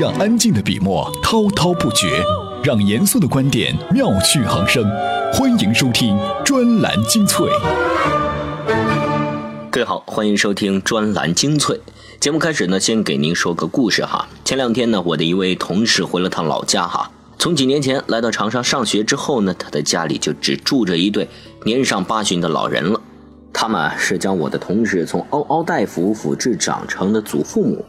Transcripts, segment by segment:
让安静的笔墨滔滔不绝，让严肃的观点妙趣横生。欢迎收听专栏精粹。各位好，欢迎收听专栏精粹。节目开始呢，先给您说个故事哈。前两天呢，我的一位同事回了趟老家哈。从几年前来到长沙上学之后呢，他的家里就只住着一对年上八旬的老人了。他们是将我的同事从嗷嗷待哺抚至长成的祖父母。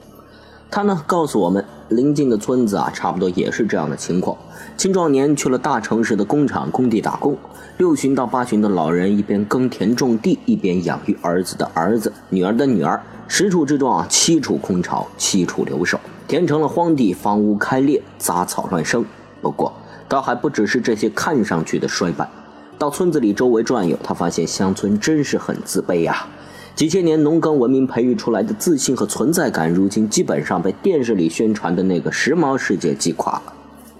他呢告诉我们，邻近的村子啊，差不多也是这样的情况。青壮年去了大城市的工厂、工地打工，六旬到八旬的老人一边耕田种地，一边养育儿子的儿子、女儿的女儿。十处之中啊，七处空巢，七处留守，填成了荒地，房屋开裂，杂草乱生。不过，倒还不只是这些看上去的衰败。到村子里周围转悠，他发现乡村真是很自卑呀。几千年农耕文明培育出来的自信和存在感，如今基本上被电视里宣传的那个时髦世界击垮了。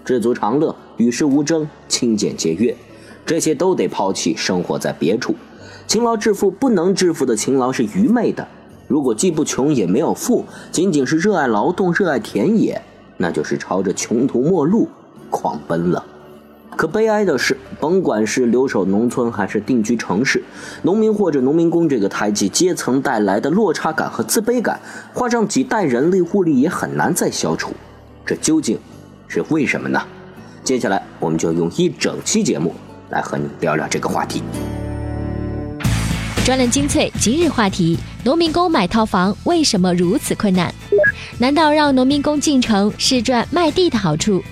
知足常乐、与世无争、勤俭节约，这些都得抛弃，生活在别处。勤劳致富不能致富的勤劳是愚昧的。如果既不穷也没有富，仅仅是热爱劳动、热爱田野，那就是朝着穷途末路狂奔了。可悲哀的是，甭管是留守农村还是定居城市，农民或者农民工这个胎记阶层带来的落差感和自卑感，换上几代人力物力也很难再消除。这究竟是为什么呢？接下来我们就用一整期节目来和你聊聊这个话题。专栏精粹今日话题：农民工买套房为什么如此困难？难道让农民工进城是赚卖地的好处？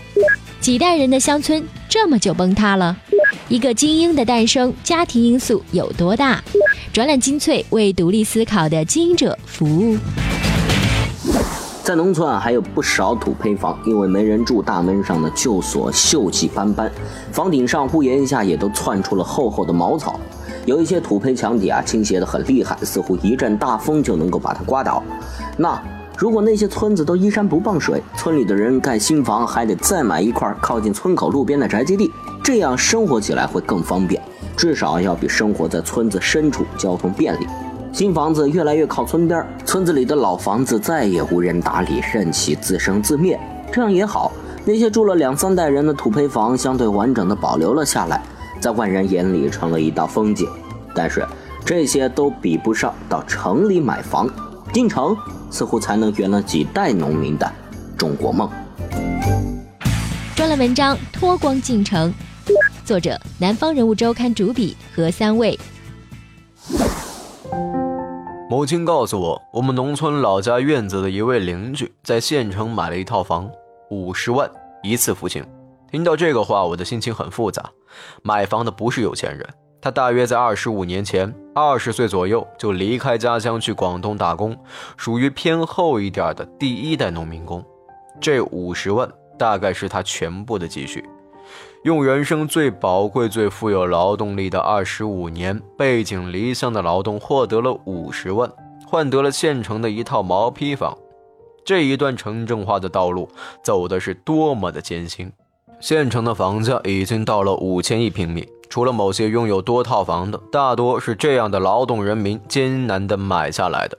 几代人的乡村这么就崩塌了，一个精英的诞生，家庭因素有多大？专栏精粹为独立思考的经营者服务。在农村啊，还有不少土坯房，因为没人住，大门上的旧锁锈迹斑斑，房顶上、屋檐下也都窜出了厚厚的茅草。有一些土坯墙体啊，倾斜得很厉害，似乎一阵大风就能够把它刮倒。那。如果那些村子都依山不傍水，村里的人盖新房还得再买一块靠近村口路边的宅基地，这样生活起来会更方便，至少要比生活在村子深处交通便利。新房子越来越靠村边，村子里的老房子再也无人打理，任其自生自灭，这样也好。那些住了两三代人的土坯房相对完整的保留了下来，在外人眼里成了一道风景。但是这些都比不上到城里买房。进城似乎才能圆了几代农民的中国梦。专栏文章《脱光进城》，作者：南方人物周刊主笔何三位。母亲告诉我，我们农村老家院子的一位邻居在县城买了一套房，五十万一次付清。听到这个话，我的心情很复杂。买房的不是有钱人。他大约在二十五年前，二十岁左右就离开家乡去广东打工，属于偏后一点的第一代农民工。这五十万大概是他全部的积蓄，用人生最宝贵、最富有劳动力的二十五年，背井离乡的劳动，获得了五十万，换得了县城的一套毛坯房。这一段城镇化的道路走的是多么的艰辛！县城的房价已经到了五千一平米。除了某些拥有多套房的，大多是这样的劳动人民艰难地买下来的。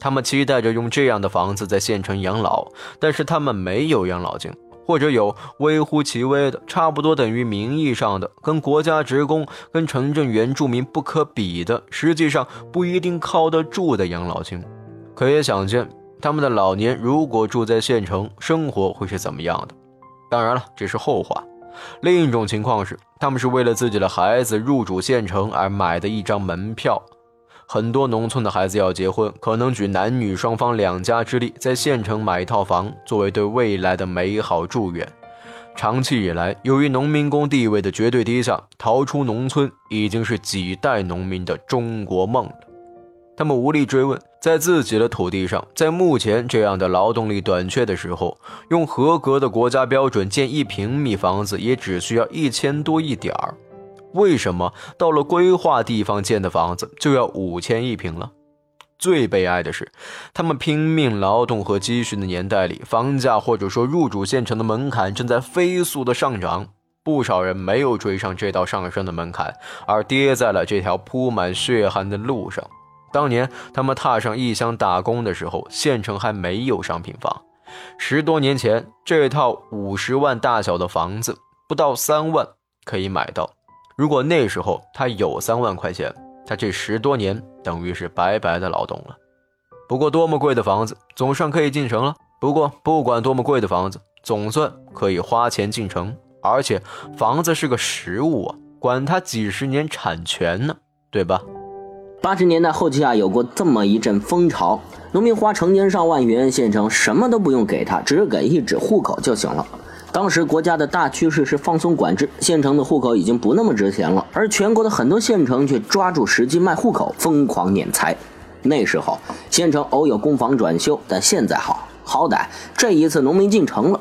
他们期待着用这样的房子在县城养老，但是他们没有养老金，或者有微乎其微的，差不多等于名义上的，跟国家职工、跟城镇原住民不可比的，实际上不一定靠得住的养老金。可以想见，他们的老年如果住在县城，生活会是怎么样的？当然了，这是后话。另一种情况是，他们是为了自己的孩子入主县城而买的一张门票。很多农村的孩子要结婚，可能举男女双方两家之力，在县城买一套房，作为对未来的美好祝愿。长期以来，由于农民工地位的绝对低下，逃出农村已经是几代农民的中国梦了。他们无力追问，在自己的土地上，在目前这样的劳动力短缺的时候，用合格的国家标准建一平米房子也只需要一千多一点儿，为什么到了规划地方建的房子就要五千一平了？最悲哀的是，他们拼命劳动和积蓄的年代里，房价或者说入主县城的门槛正在飞速的上涨，不少人没有追上这道上升的门槛，而跌在了这条铺满血汗的路上。当年他们踏上异乡打工的时候，县城还没有商品房，十多年前，这套五十万大小的房子不到三万可以买到。如果那时候他有三万块钱，他这十多年等于是白白的劳动了。不过，多么贵的房子，总算可以进城了。不过，不管多么贵的房子，总算可以花钱进城。而且，房子是个实物啊，管它几十年产权呢，对吧？八十年代后期啊，有过这么一阵风潮，农民花成千上万元，县城什么都不用给他，只给一纸户口就行了。当时国家的大趋势是放松管制，县城的户口已经不那么值钱了，而全国的很多县城却抓住时机卖户口，疯狂敛财。那时候县城偶有公房转修，但现在好，好歹这一次农民进城了。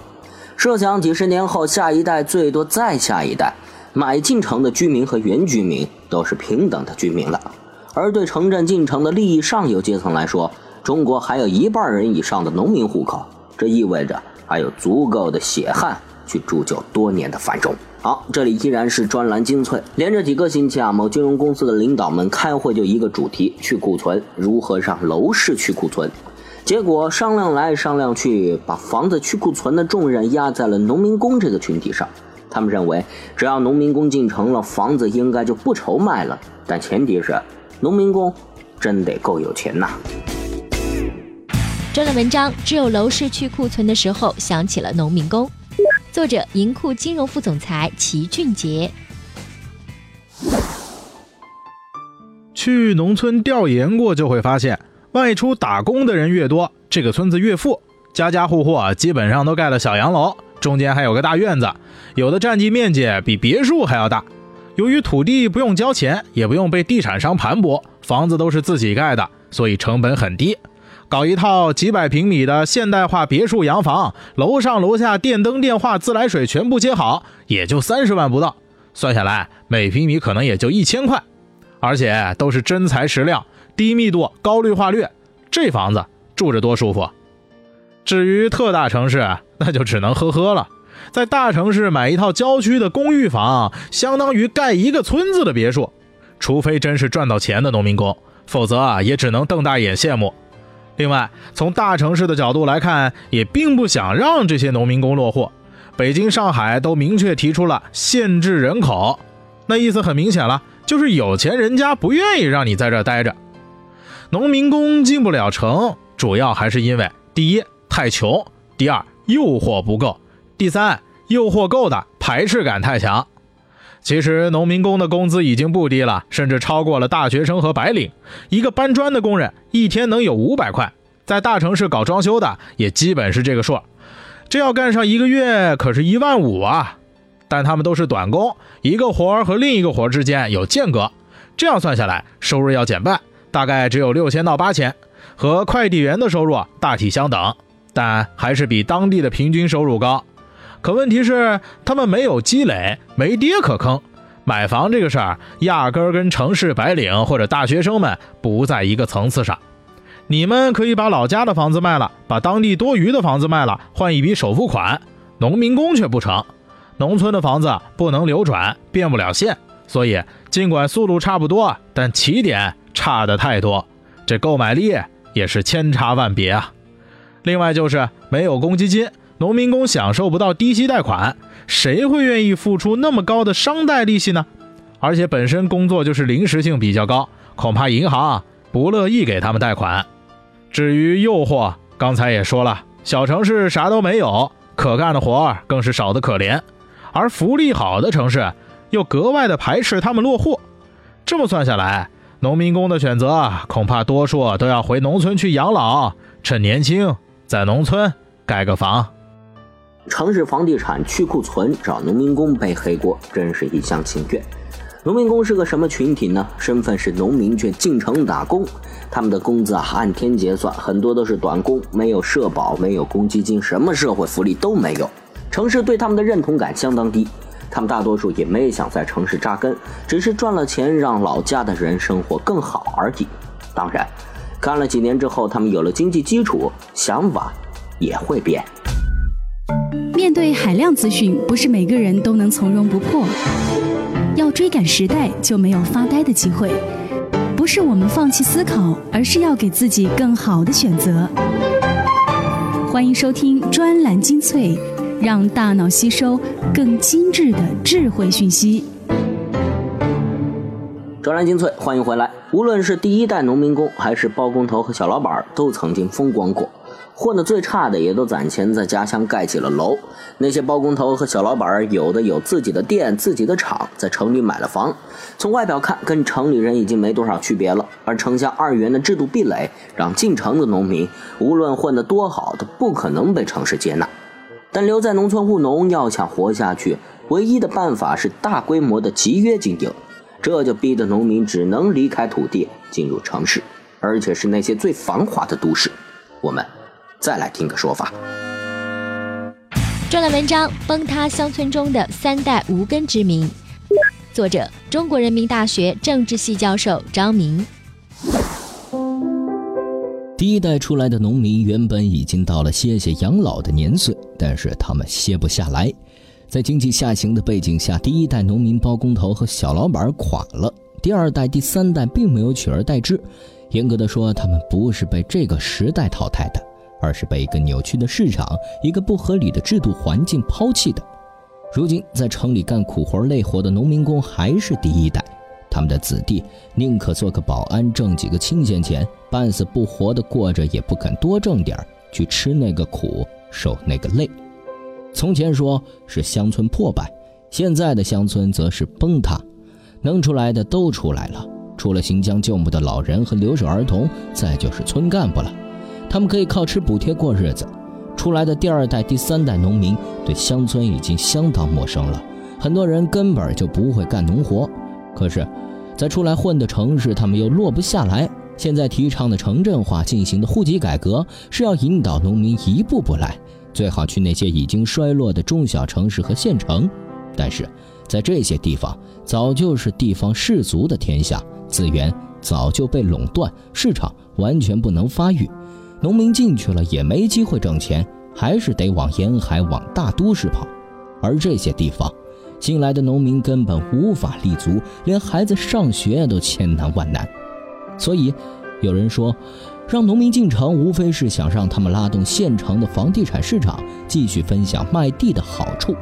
设想几十年后，下一代最多再下一代，买进城的居民和原居民都是平等的居民了。而对城镇进城的利益上游阶层来说，中国还有一半人以上的农民户口，这意味着还有足够的血汗去铸就多年的繁荣。好，这里依然是专栏精粹，连着几个星期啊，某金融公司的领导们开会就一个主题：去库存，如何让楼市去库存。结果商量来商量去，把房子去库存的重任压在了农民工这个群体上。他们认为，只要农民工进城了，房子应该就不愁卖了。但前提是，农民工真得够有钱呐。这篇文章只有楼市去库存的时候想起了农民工。作者：银库金融副总裁齐俊杰。去农村调研过，就会发现。外出打工的人越多，这个村子越富，家家户户啊基本上都盖了小洋楼，中间还有个大院子，有的占地面积比别墅还要大。由于土地不用交钱，也不用被地产商盘剥，房子都是自己盖的，所以成本很低。搞一套几百平米的现代化别墅洋房，楼上楼下电灯电话自来水全部接好，也就三十万不到，算下来每平米可能也就一千块，而且都是真材实料。低密度、高绿化率，这房子住着多舒服。至于特大城市，那就只能呵呵了。在大城市买一套郊区的公寓房，相当于盖一个村子的别墅。除非真是赚到钱的农民工，否则啊，也只能瞪大眼羡慕。另外，从大城市的角度来看，也并不想让这些农民工落户。北京、上海都明确提出了限制人口，那意思很明显了，就是有钱人家不愿意让你在这待着。农民工进不了城，主要还是因为第一太穷，第二诱惑不够，第三诱惑够的排斥感太强。其实农民工的工资已经不低了，甚至超过了大学生和白领。一个搬砖的工人一天能有五百块，在大城市搞装修的也基本是这个数。这要干上一个月，可是一万五啊！但他们都是短工，一个活和另一个活之间有间隔，这样算下来，收入要减半。大概只有六千到八千，和快递员的收入大体相等，但还是比当地的平均收入高。可问题是，他们没有积累，没爹可坑，买房这个事儿压根儿跟城市白领或者大学生们不在一个层次上。你们可以把老家的房子卖了，把当地多余的房子卖了，换一笔首付款，农民工却不成。农村的房子不能流转，变不了现，所以尽管速度差不多，但起点。差的太多，这购买力也是千差万别啊。另外就是没有公积金，农民工享受不到低息贷款，谁会愿意付出那么高的商贷利息呢？而且本身工作就是临时性比较高，恐怕银行不乐意给他们贷款。至于诱惑，刚才也说了，小城市啥都没有，可干的活更是少得可怜，而福利好的城市又格外的排斥他们落户。这么算下来。农民工的选择恐怕多数都要回农村去养老，趁年轻在农村盖个房。城市房地产去库存，找农民工背黑锅，真是一厢情愿。农民工是个什么群体呢？身份是农民，却进城打工。他们的工资啊按天结算，很多都是短工，没有社保，没有公积金，什么社会福利都没有。城市对他们的认同感相当低。他们大多数也没想在城市扎根，只是赚了钱让老家的人生活更好而已。当然，干了几年之后，他们有了经济基础，想法也会变。面对海量资讯，不是每个人都能从容不迫。要追赶时代，就没有发呆的机会。不是我们放弃思考，而是要给自己更好的选择。欢迎收听专栏精粹，让大脑吸收更精致的智慧讯息。专栏精粹，欢迎回来。无论是第一代农民工，还是包工头和小老板，都曾经风光过。混得最差的也都攒钱在家乡盖起了楼。那些包工头和小老板，有的有自己的店、自己的厂，在城里买了房。从外表看，跟城里人已经没多少区别了。而城乡二元的制度壁垒，让进城的农民无论混得多好，都不可能被城市接纳。但留在农村务农，要想活下去，唯一的办法是大规模的集约经营。这就逼得农民只能离开土地，进入城市，而且是那些最繁华的都市。我们。再来听个说法。专栏文章《崩塌乡村中的三代无根之民》，作者：中国人民大学政治系教授张明。第一代出来的农民原本已经到了歇歇养老的年岁，但是他们歇不下来。在经济下行的背景下，第一代农民包工头和小老板垮了，第二代、第三代并没有取而代之。严格的说，他们不是被这个时代淘汰的。而是被一个扭曲的市场、一个不合理的制度环境抛弃的。如今，在城里干苦活累活的农民工还是第一代，他们的子弟宁可做个保安挣几个清闲钱，半死不活的过着，也不肯多挣点去吃那个苦、受那个累。从前说是乡村破败，现在的乡村则是崩塌。能出来的都出来了，除了行将就木的老人和留守儿童，再就是村干部了。他们可以靠吃补贴过日子，出来的第二代、第三代农民对乡村已经相当陌生了，很多人根本就不会干农活。可是，在出来混的城市，他们又落不下来。现在提倡的城镇化进行的户籍改革，是要引导农民一步步来，最好去那些已经衰落的中小城市和县城。但是，在这些地方，早就是地方士族的天下，资源早就被垄断，市场完全不能发育。农民进去了也没机会挣钱，还是得往沿海、往大都市跑。而这些地方，新来的农民根本无法立足，连孩子上学都千难万难。所以，有人说，让农民进城，无非是想让他们拉动县城的房地产市场，继续分享卖地的好处。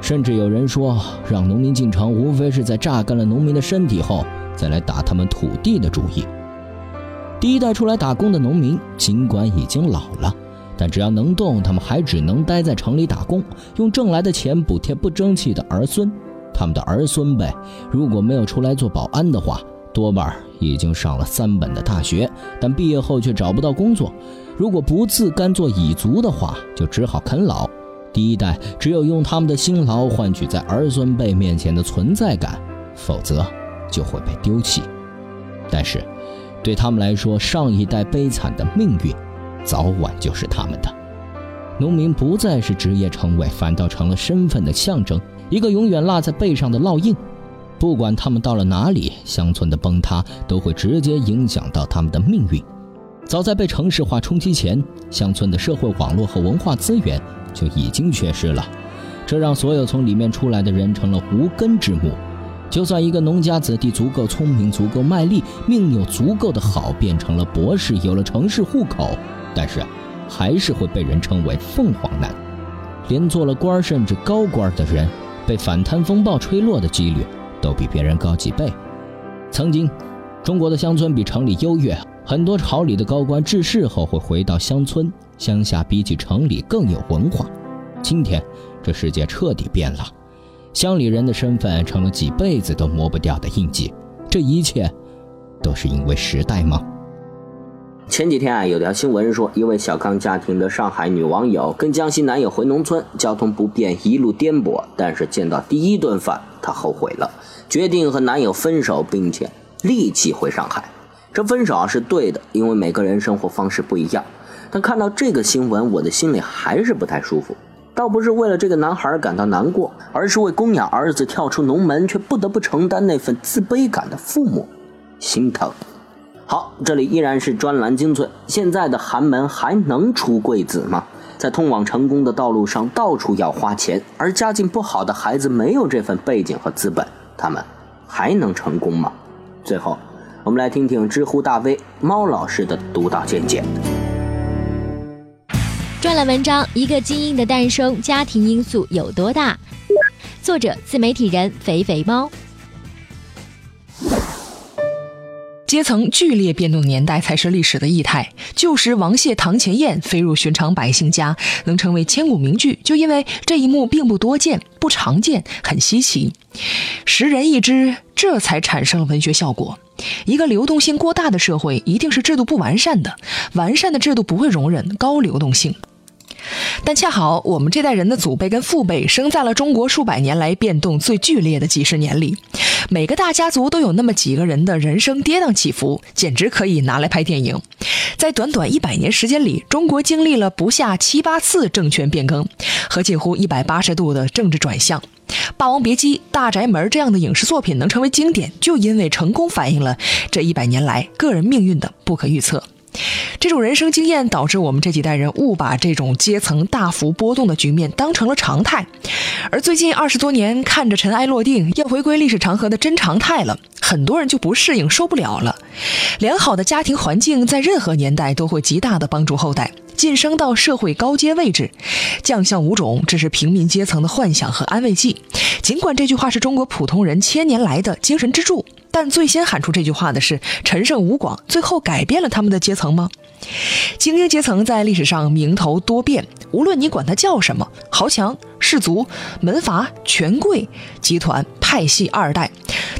甚至有人说，让农民进城，无非是在榨干了农民的身体后，再来打他们土地的主意。第一代出来打工的农民，尽管已经老了，但只要能动，他们还只能待在城里打工，用挣来的钱补贴不争气的儿孙。他们的儿孙辈如果没有出来做保安的话，多半已经上了三本的大学，但毕业后却找不到工作。如果不自甘做蚁族的话，就只好啃老。第一代只有用他们的辛劳换取在儿孙辈面前的存在感，否则就会被丢弃。但是。对他们来说，上一代悲惨的命运，早晚就是他们的。农民不再是职业称谓，反倒成了身份的象征，一个永远落在背上的烙印。不管他们到了哪里，乡村的崩塌都会直接影响到他们的命运。早在被城市化冲击前，乡村的社会网络和文化资源就已经缺失了，这让所有从里面出来的人成了无根之木。就算一个农家子弟足够聪明、足够卖力、命有足够的好，变成了博士，有了城市户口，但是还是会被人称为凤凰男。连做了官甚至高官的人，被反贪风暴吹落的几率都比别人高几倍。曾经，中国的乡村比城里优越，很多朝里的高官治世后会回到乡村，乡下比起城里更有文化。今天，这世界彻底变了。乡里人的身份成了几辈子都磨不掉的印记，这一切都是因为时代吗？前几天啊，有条新闻说，一位小康家庭的上海女网友跟江西男友回农村，交通不便，一路颠簸，但是见到第一顿饭，她后悔了，决定和男友分手，并且立即回上海。这分手啊是对的，因为每个人生活方式不一样。但看到这个新闻，我的心里还是不太舒服。倒不是为了这个男孩感到难过，而是为供养儿子跳出农门却不得不承担那份自卑感的父母心疼。好，这里依然是专栏精粹。现在的寒门还能出贵子吗？在通往成功的道路上，到处要花钱，而家境不好的孩子没有这份背景和资本，他们还能成功吗？最后，我们来听听知乎大 V 猫老师的独到见解。专栏文章：一个精英的诞生，家庭因素有多大？作者：自媒体人肥肥猫。阶层剧烈变动的年代才是历史的异态。旧时王谢堂前燕，飞入寻常百姓家，能成为千古名句，就因为这一幕并不多见、不常见，很稀奇。十人一只，这才产生了文学效果。一个流动性过大的社会，一定是制度不完善的。完善的制度不会容忍高流动性。但恰好我们这代人的祖辈跟父辈生在了中国数百年来变动最剧烈的几十年里。每个大家族都有那么几个人的人生跌宕起伏，简直可以拿来拍电影。在短短一百年时间里，中国经历了不下七八次政权变更和近乎一百八十度的政治转向。《霸王别姬》《大宅门》这样的影视作品能成为经典，就因为成功反映了这一百年来个人命运的不可预测。这种人生经验导致我们这几代人误把这种阶层大幅波动的局面当成了常态，而最近二十多年看着尘埃落定，要回归历史长河的真常态了，很多人就不适应，受不了了。良好的家庭环境在任何年代都会极大的帮助后代晋升到社会高阶位置，将相无种，这是平民阶层的幻想和安慰剂。尽管这句话是中国普通人千年来的精神支柱。但最先喊出这句话的是陈胜吴广，最后改变了他们的阶层吗？精英阶层在历史上名头多变，无论你管它叫什么，豪强、士族、门阀、权贵、集团、派系、二代，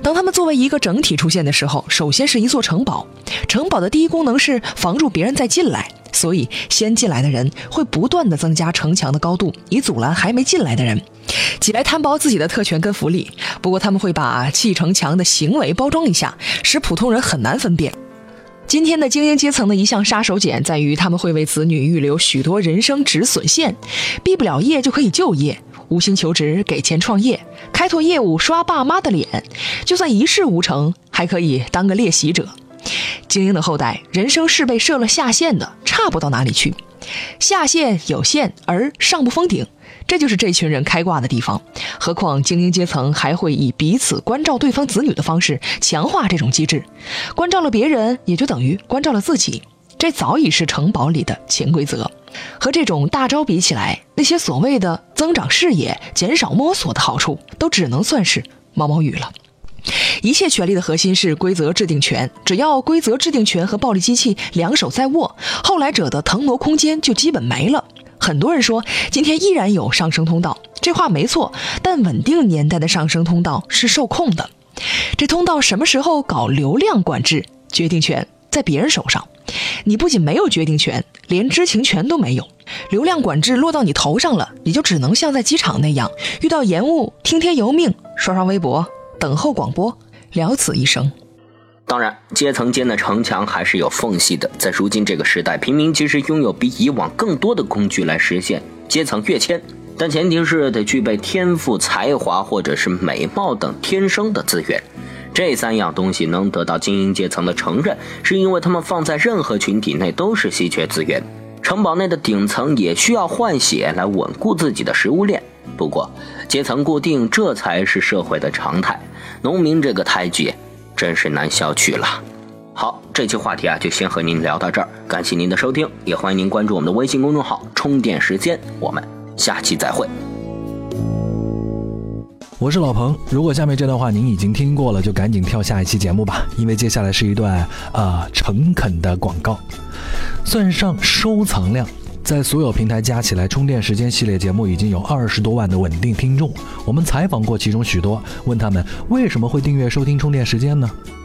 当他们作为一个整体出现的时候，首先是一座城堡。城堡的第一功能是防住别人再进来，所以先进来的人会不断的增加城墙的高度，以阻拦还没进来的人。起来摊薄自己的特权跟福利，不过他们会把砌城墙的行为包装一下，使普通人很难分辨。今天的精英阶层的一项杀手锏在于，他们会为子女预留许多人生止损线，毕不了业就可以就业，无心求职给钱创业，开拓业务刷爸妈的脸，就算一事无成，还可以当个练习者。精英的后代人生是被设了下限的，差不到哪里去，下限有限而上不封顶。这就是这群人开挂的地方，何况精英阶层还会以彼此关照对方子女的方式强化这种机制，关照了别人，也就等于关照了自己，这早已是城堡里的潜规则。和这种大招比起来，那些所谓的增长视野、减少摸索的好处，都只能算是毛毛雨了。一切权力的核心是规则制定权，只要规则制定权和暴力机器两手在握，后来者的腾挪空间就基本没了。很多人说今天依然有上升通道，这话没错。但稳定年代的上升通道是受控的，这通道什么时候搞流量管制，决定权在别人手上。你不仅没有决定权，连知情权都没有。流量管制落到你头上了，你就只能像在机场那样，遇到延误听天由命，刷刷微博，等候广播，了此一生。当然，阶层间的城墙还是有缝隙的。在如今这个时代，平民其实拥有比以往更多的工具来实现阶层跃迁，但前提是得具备天赋、才华或者是美貌等天生的资源。这三样东西能得到精英阶层的承认，是因为他们放在任何群体内都是稀缺资源。城堡内的顶层也需要换血来稳固自己的食物链。不过，阶层固定，这才是社会的常态。农民这个胎记。真是难消去了。好，这期话题啊，就先和您聊到这儿。感谢您的收听，也欢迎您关注我们的微信公众号“充电时间”。我们下期再会。我是老彭，如果下面这段话您已经听过了，就赶紧跳下一期节目吧，因为接下来是一段啊诚恳的广告，算上收藏量。在所有平台加起来，充电时间系列节目已经有二十多万的稳定听众。我们采访过其中许多，问他们为什么会订阅收听充电时间呢？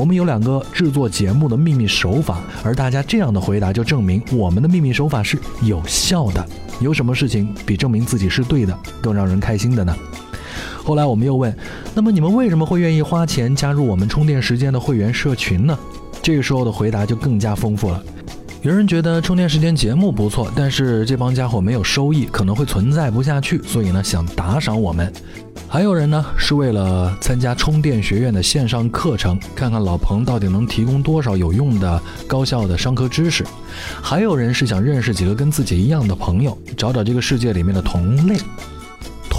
我们有两个制作节目的秘密手法，而大家这样的回答就证明我们的秘密手法是有效的。有什么事情比证明自己是对的更让人开心的呢？后来我们又问，那么你们为什么会愿意花钱加入我们充电时间的会员社群呢？这个时候的回答就更加丰富了。有人觉得充电时间节目不错，但是这帮家伙没有收益，可能会存在不下去，所以呢想打赏我们。还有人呢是为了参加充电学院的线上课程，看看老彭到底能提供多少有用的高效的商科知识。还有人是想认识几个跟自己一样的朋友，找找这个世界里面的同类。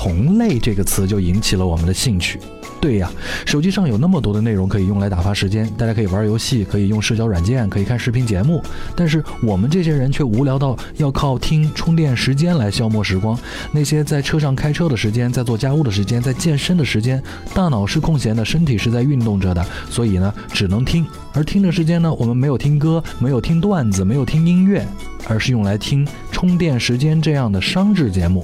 同类这个词就引起了我们的兴趣。对呀，手机上有那么多的内容可以用来打发时间，大家可以玩游戏，可以用社交软件，可以看视频节目。但是我们这些人却无聊到要靠听充电时间来消磨时光。那些在车上开车的时间，在做家务的时间，在健身的时间，大脑是空闲的，身体是在运动着的，所以呢，只能听。而听的时间呢，我们没有听歌，没有听段子，没有听音乐，而是用来听充电时间这样的商制节目。